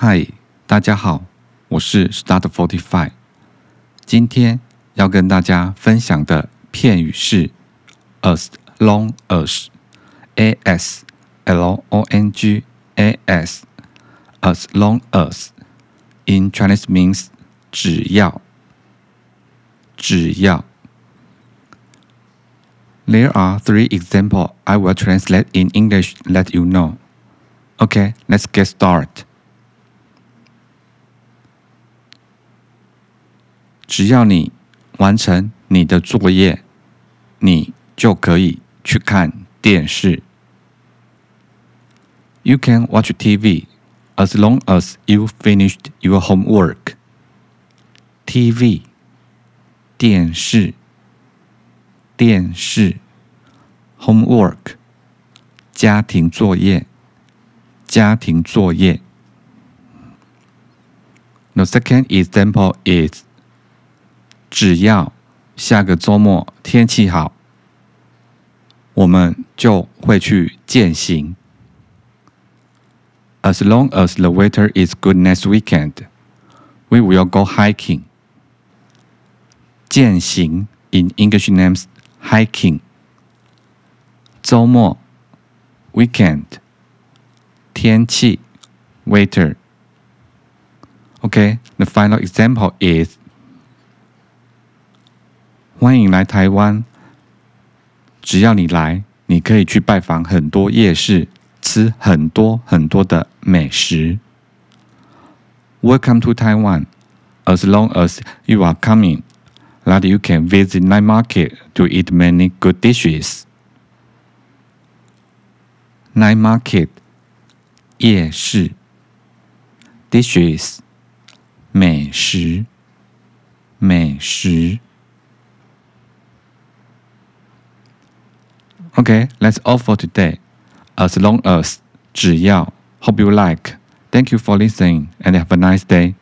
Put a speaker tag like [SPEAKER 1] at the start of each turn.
[SPEAKER 1] 嗨，大家好，我是 Start Forty Five。今天要跟大家分享的片语是 as long as，a s l o n g a s，as long as in Chinese means 只要，只要。There are three examples I will translate in English let you know. Okay, let's get started. 只要你完成你的作业，你就可以去看电视。You can watch TV as long as you finished your homework. TV 电视电视 homework 家庭作业家庭作业。The second example is 只要下个周末天气好，我们就会去健行。As long as the weather is good next weekend, we will go hiking. 健行 in English names hiking. 周末 weekend, 天气 weather. Okay, the final example is 欢迎来台湾。只要你来，你可以去拜访很多夜市，吃很多很多的美食。Welcome to Taiwan. As long as you are coming, that you can visit night market to eat many good dishes. Night market 夜市，dishes 美食美食。Okay, that's all for today. As long as 只要 hope you like. Thank you for listening and have a nice day.